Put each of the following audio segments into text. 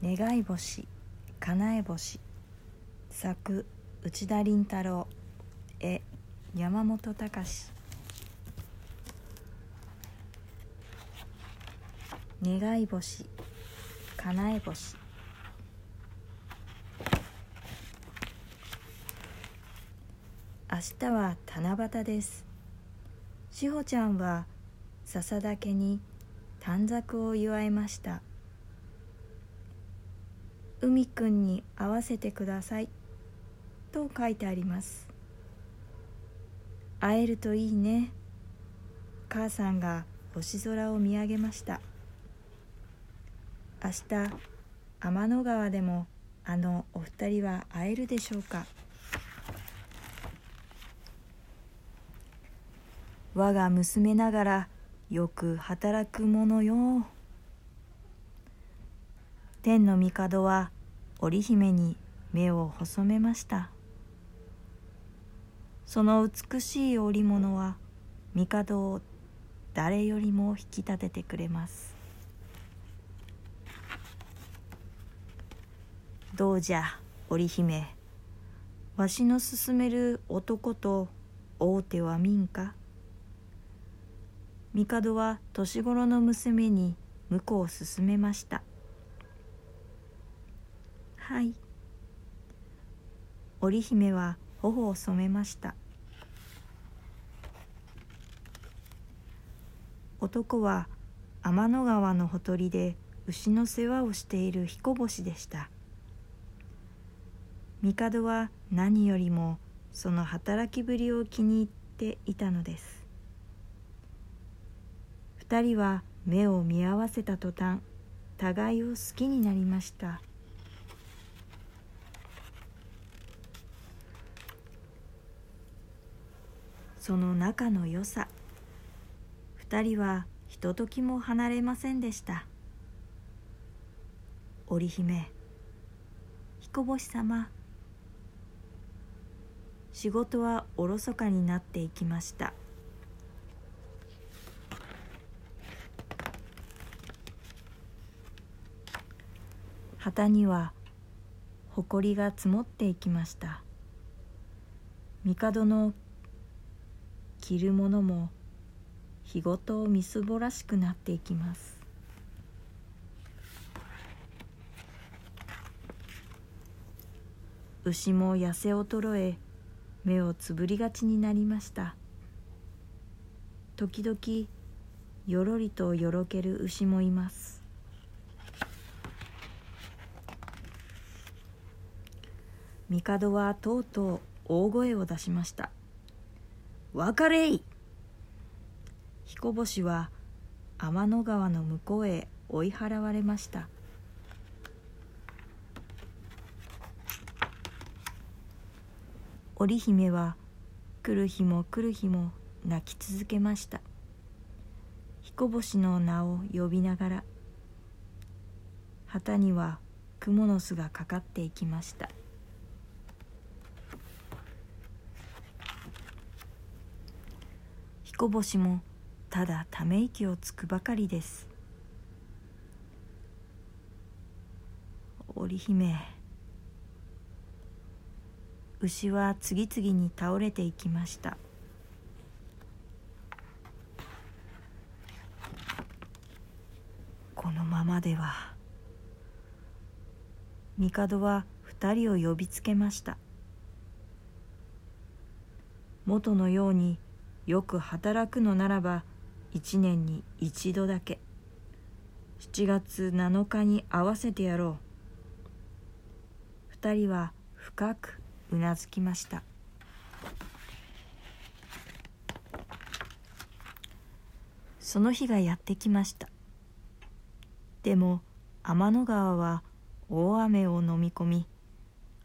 願い星叶え星作内田倫太郎絵山本隆。願い星叶え星。明日は七夕です。しほちゃんは笹岳に短冊を祝いました。海くんに会わせてください。と書いてあります。会えるといいね。母さんが星空を見上げました。明日天の川でもあのお二人は会えるでしょうか。我が娘ながらよく働くものよ。天の帝は織姫に目を細めました。その美しい織物は帝を誰よりも引き立ててくれます。どうじゃ織姫わしの勧める男と大手は民か？帝は年頃の娘に婿を勧めました。はい。織姫は頬を染めました。男は天の川のほとりで牛の世話をしている彦星でした。帝は何よりもその働きぶりを気に入っていたのです。二人は目を見合わせた途端互いを好きになりました。その仲の良さ。二人はひとときも離れませんでした。織姫彦星様。仕事はおろそかになっていきました。旗には埃が積もっていきました。帝の着るものも日ごとみすぼらしくなっていきます。牛も痩せ衰え目をつぶりがちになりました。時々よろりとよろける牛もいます。帝はとうとう大声を出しました「別れい!」彦星は天の川の向こうへ追い払われました。織姫は来る日も来る日も泣き続けました。彦星の名を呼びながら旗には蜘蛛の巣がかかっていきました。彦星もただため息をつくばかりです。織姫牛は次々に倒れていきました。このままでは帝は二人を呼びつけました。元のようによく働くのならば一年に一度だけ。7月7日に合わせてやろう。二人は深くうなずきました。その日がやってきました。でも天の川は大雨を飲み込み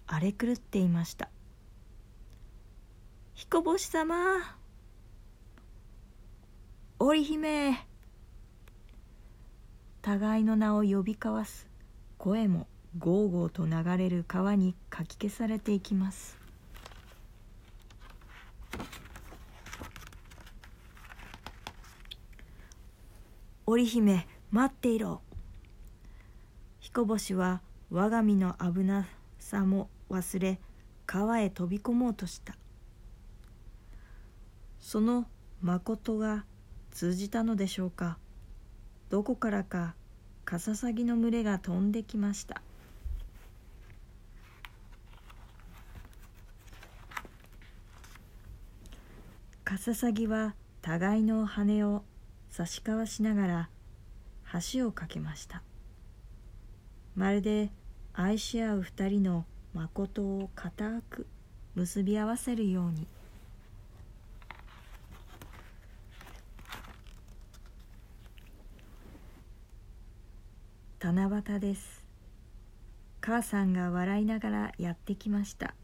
荒れ狂っていました。彦星様。織姫。互いの名を呼び交わす声もゴーゴーと流れる川にかき消されていきます。織姫待っていろ。彦星は我が身の危なさも忘れ川へ飛び込もうとした。その誠が通じたのでしょうか？どこからかカササギの群れが飛んできました。カササギは互いの羽を差し交わしながら橋を架けました。まるで愛し合う二人の誠を固く結び合わせるように。七夕です。母さんが笑いながらやってきました。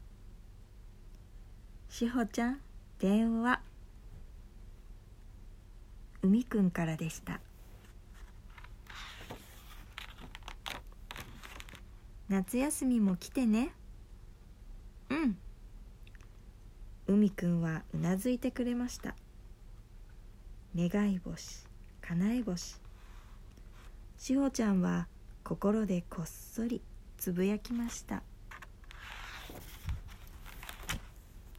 しほちゃん電話。海くんからでした。夏休みも来てね。うん。海くんはうなずいてくれました。願い星叶え星。しほちゃんは心でこっそりつぶやきました。